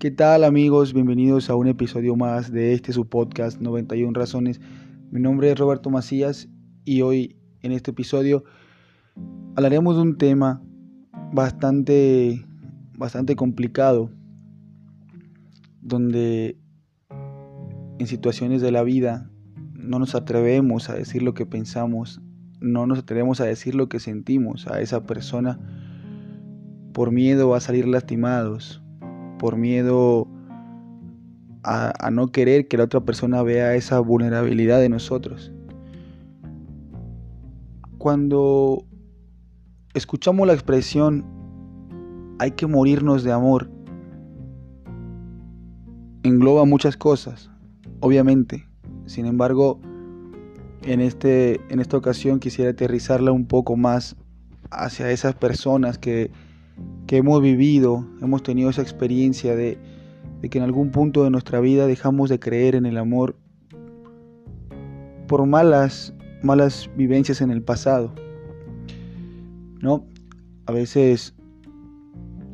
¿Qué tal amigos? Bienvenidos a un episodio más de este su podcast 91 Razones. Mi nombre es Roberto Macías y hoy en este episodio hablaremos de un tema bastante bastante complicado donde en situaciones de la vida no nos atrevemos a decir lo que pensamos, no nos atrevemos a decir lo que sentimos a esa persona por miedo a salir lastimados, por miedo a, no querer que la otra persona vea esa vulnerabilidad de nosotros. Cuando escuchamos la expresión hay que morirnos de amor, engloba muchas cosas, obviamente. Sin embargo, en, este, en esta ocasión quisiera aterrizarla un poco más hacia esas personas que que hemos vivido, hemos tenido esa experiencia de, que en algún punto de nuestra vida dejamos de creer en el amor por malas, malas vivencias en el pasado. ¿No? A veces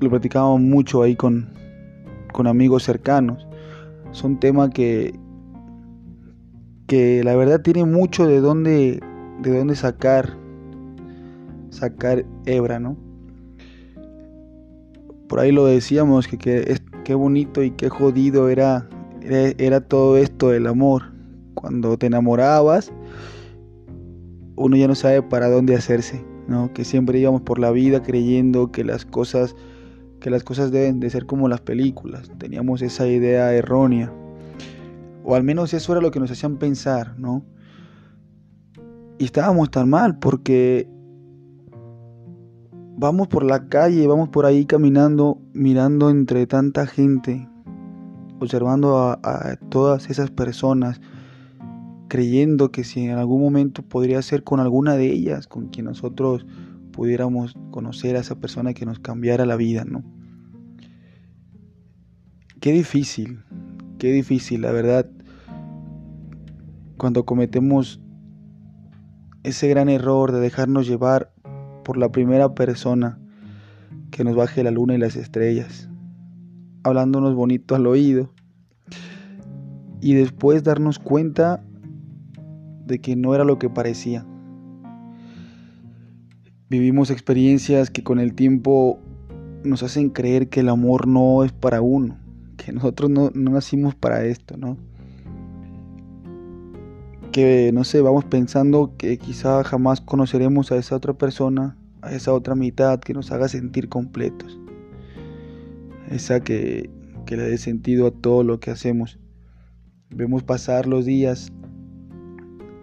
lo platicábamos mucho ahí con, con amigos cercanos. Son temas que, que la verdad tiene mucho de dónde, de dónde sacar, sacar hebra, ¿no? Por ahí lo decíamos, que, qué bonito y qué jodido era, era, todo esto del amor. Cuando te enamorabas, uno ya no sabe para dónde hacerse, ¿no? Que siempre íbamos por la vida creyendo que las cosas, que las cosas deben de ser como las películas. Teníamos esa idea errónea. O al menos eso era lo que nos hacían pensar, ¿no? Y estábamos tan mal porque vamos por la calle, vamos por ahí caminando, mirando entre tanta gente, observando a, todas esas personas, creyendo que si en algún momento podría ser con alguna de ellas, con quien nosotros pudiéramos conocer a esa persona que nos cambiara la vida, ¿no? Qué difícil, qué difícil, la verdad, cuando cometemos ese gran error de dejarnos llevar por la primera persona que nos baje la luna y las estrellas, hablándonos bonito al oído, y después darnos cuenta de que no era lo que parecía. Vivimos experiencias que con el tiempo nos hacen creer que el amor no es para uno, que nosotros no, nacimos para esto, ¿no? Que, no sé, vamos pensando que quizá jamás conoceremos a esa otra persona, a esa otra mitad que nos haga sentir completos. Esa que, que le dé sentido a todo lo que hacemos. Vemos pasar los días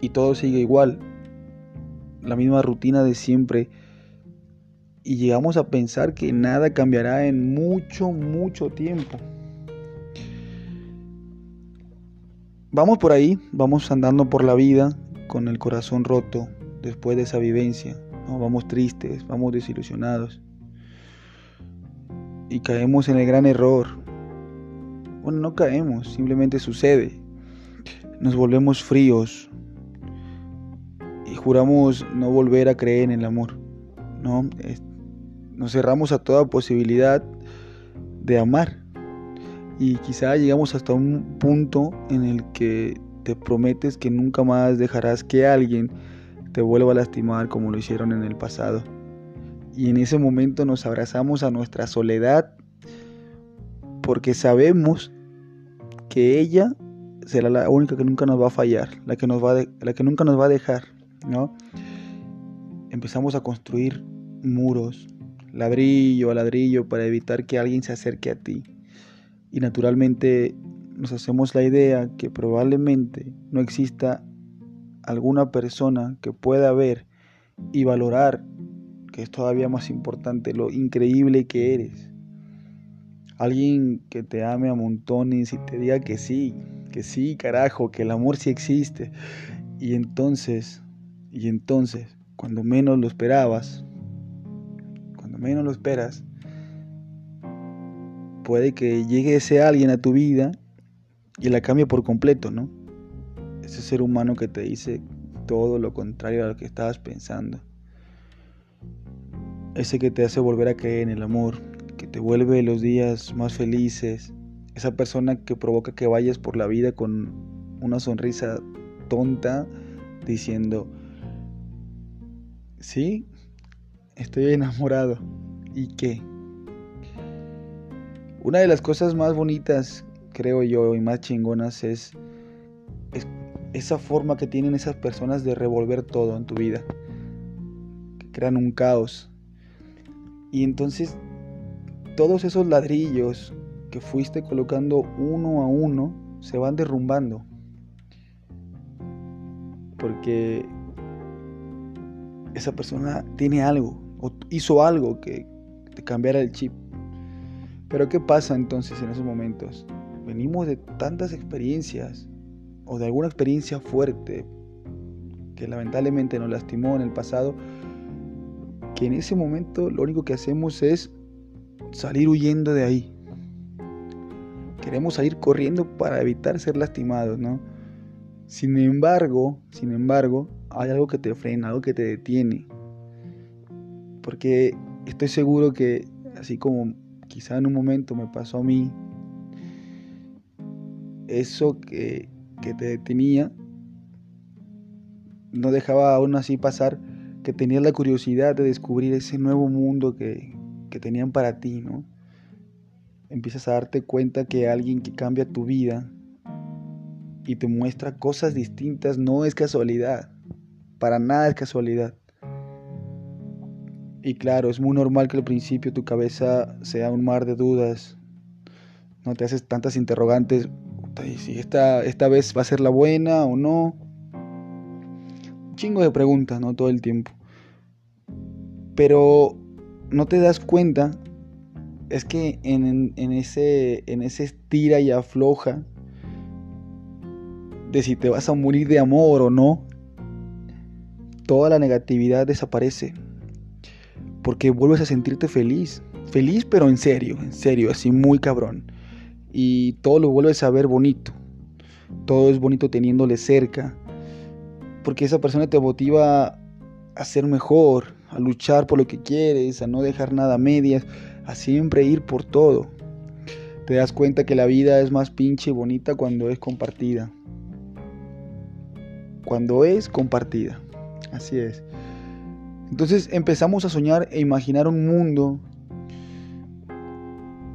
y todo sigue igual. La misma rutina de siempre. Y llegamos a pensar que nada cambiará en mucho, mucho tiempo. Vamos por ahí, vamos andando por la vida con el corazón roto después de esa vivencia. Vamos tristes, vamos desilusionados. Y caemos en el gran error. Bueno, no caemos, simplemente sucede. Nos volvemos fríos y juramos no volver a creer en el amor. ¿no? Nos cerramos a toda posibilidad de amar y quizá llegamos hasta un punto en el que te prometes que nunca más dejarás que alguien te vuelva a lastimar como lo hicieron en el pasado. Y en ese momento nos abrazamos a nuestra soledad porque sabemos que ella será la única que nunca nos va a fallar, la que, nos va la que nunca nos va a dejar, ¿no? Empezamos a construir muros, ladrillo a ladrillo, para evitar que alguien se acerque a ti y naturalmente nos hacemos la idea que probablemente no exista alguna persona que pueda ver y valorar, que es todavía más importante, lo increíble que eres. Alguien que te ame a montones y te diga que sí, que sí, carajo, que el amor sí existe. Y entonces, y entonces, cuando menos lo esperabas, cuando menos lo esperas, puede que llegue ese alguien a tu vida y la cambie por completo, ¿no? Ese ser humano que te dice todo lo contrario a lo que estabas pensando. Ese que te hace volver a creer en el amor, que te vuelve los días más felices, esa persona que provoca que vayas por la vida con una sonrisa tonta diciendo, sí, estoy enamorado. ¿Y qué? Una de las cosas más bonitas, creo yo, y más chingonas es, esa forma que tienen esas personas de revolver todo en tu vida. Que crean un caos. Y entonces todos esos ladrillos que fuiste colocando uno a uno se van derrumbando. Porque esa persona tiene algo o hizo algo que te cambiara el chip. Pero ¿qué pasa entonces en esos momentos? Venimos de tantas experiencias o de alguna experiencia fuerte que lamentablemente nos lastimó en el pasado, que en ese momento lo único que hacemos es salir huyendo de ahí. Queremos salir corriendo para evitar ser lastimados, ¿no? Sin embargo, sin embargo, hay algo que te frena, algo que te detiene. Porque estoy seguro que así como quizá en un momento me pasó a mí, eso que, te detenía no dejaba aún así pasar que tenías la curiosidad de descubrir ese nuevo mundo que, que tenían para ti, ¿no? Empiezas a darte cuenta que alguien que cambia tu vida y te muestra cosas distintas no es casualidad, para nada es casualidad. Y claro, es muy normal que al principio tu cabeza sea un mar de dudas. No te haces tantas interrogantes. Si esta, esta vez va a ser la buena o no. Un chingo de preguntas, ¿no? Todo el tiempo. Pero no te das cuenta. Es que en, en, ese, en ese estira y afloja de si te vas a morir de amor o no, toda la negatividad desaparece porque vuelves a sentirte feliz. Feliz pero en serio, en serio, así muy cabrón. Y todo lo vuelves a ver bonito. Todo es bonito teniéndole cerca. Porque esa persona te motiva a ser mejor, a luchar por lo que quieres, a no dejar nada a medias, a siempre ir por todo. Te das cuenta que la vida es más pinche y bonita cuando es compartida. Cuando es compartida. Así es. Entonces empezamos a soñar e imaginar un mundo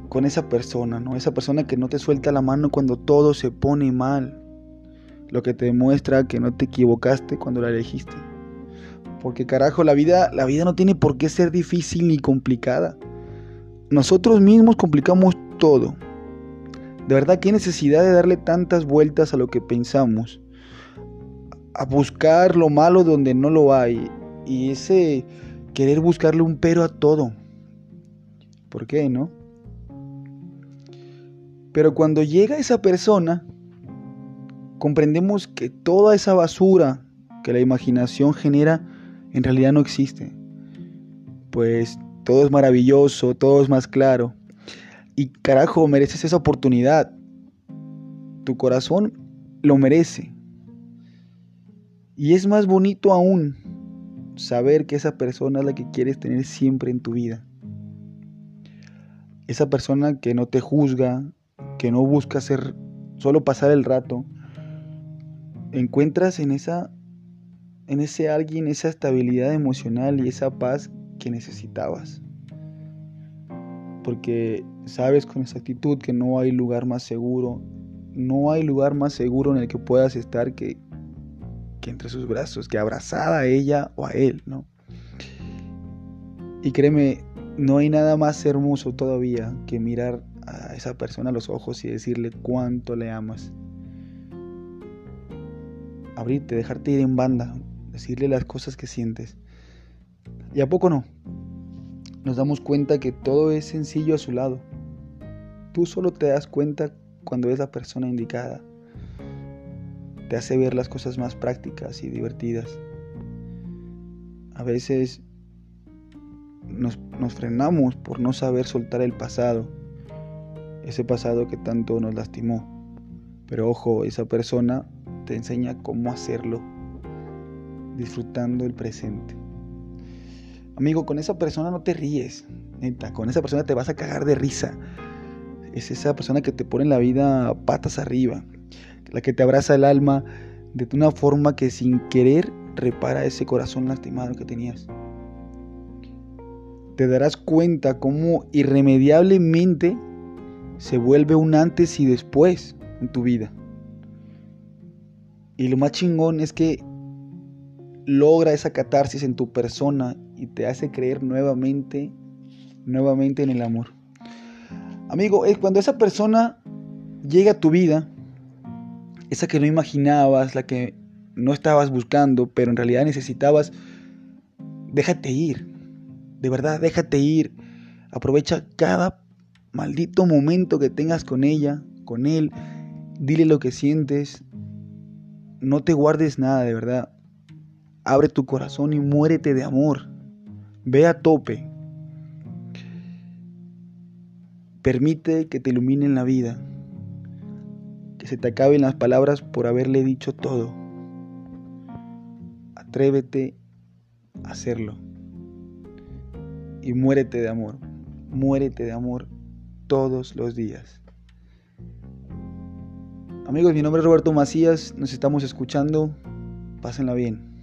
con esa persona, ¿no? Esa persona que no te suelta la mano cuando todo se pone mal. Lo que te demuestra que no te equivocaste cuando la elegiste. Porque carajo, la vida, la vida no tiene por qué ser difícil ni complicada. Nosotros mismos complicamos todo. De verdad, qué necesidad de darle tantas vueltas a lo que pensamos. A buscar lo malo donde no lo hay y ese querer buscarle un pero a todo. ¿Por qué, no? Pero cuando llega esa persona, comprendemos que toda esa basura que la imaginación genera en realidad no existe. Pues todo es maravilloso, todo es más claro. Y carajo, mereces esa oportunidad. Tu corazón lo merece. Y es más bonito aún saber que esa persona es la que quieres tener siempre en tu vida. Esa persona que no te juzga, que no busca hacer solo pasar el rato, encuentras en esa en ese alguien esa estabilidad emocional y esa paz que necesitabas. Porque sabes con exactitud que no hay lugar más seguro, no hay lugar más seguro en el que puedas estar que entre sus brazos, que abrazada a ella o a él, ¿no? Y créeme, no hay nada más hermoso todavía que mirar a esa persona a los ojos y decirle cuánto le amas. Abrirte, dejarte ir en banda, decirle las cosas que sientes. ¿Y a poco no? Nos damos cuenta que todo es sencillo a su lado. Tú solo te das cuenta cuando es la persona indicada te hace ver las cosas más prácticas y divertidas. A veces nos, frenamos por no saber soltar el pasado, ese pasado que tanto nos lastimó. Pero ojo, esa persona te enseña cómo hacerlo, disfrutando el presente. Amigo, con esa persona no te ríes, neta, con esa persona te vas a cagar de risa. es esa persona que te pone la vida patas arriba, la que te abraza el alma de una forma que sin querer repara ese corazón lastimado que tenías. Te darás cuenta cómo irremediablemente se vuelve un antes y después en tu vida. Y lo más chingón es que logra esa catarsis en tu persona y te hace creer nuevamente, nuevamente en el amor. Amigo, es cuando esa persona llega a tu vida, esa que no imaginabas, la que no estabas buscando, pero en realidad necesitabas, déjate ir. De verdad, déjate ir. Aprovecha cada maldito momento que tengas con ella, con él. Dile lo que sientes. No te guardes nada, de verdad. Abre tu corazón y muérete de amor. Ve a tope. Permite que te iluminen la vida. Se te acaben las palabras por haberle dicho todo. Atrévete a hacerlo. Y muérete de amor. Muérete de amor todos los días. Amigos, mi nombre es Roberto Macías. Nos estamos escuchando. Pásenla bien.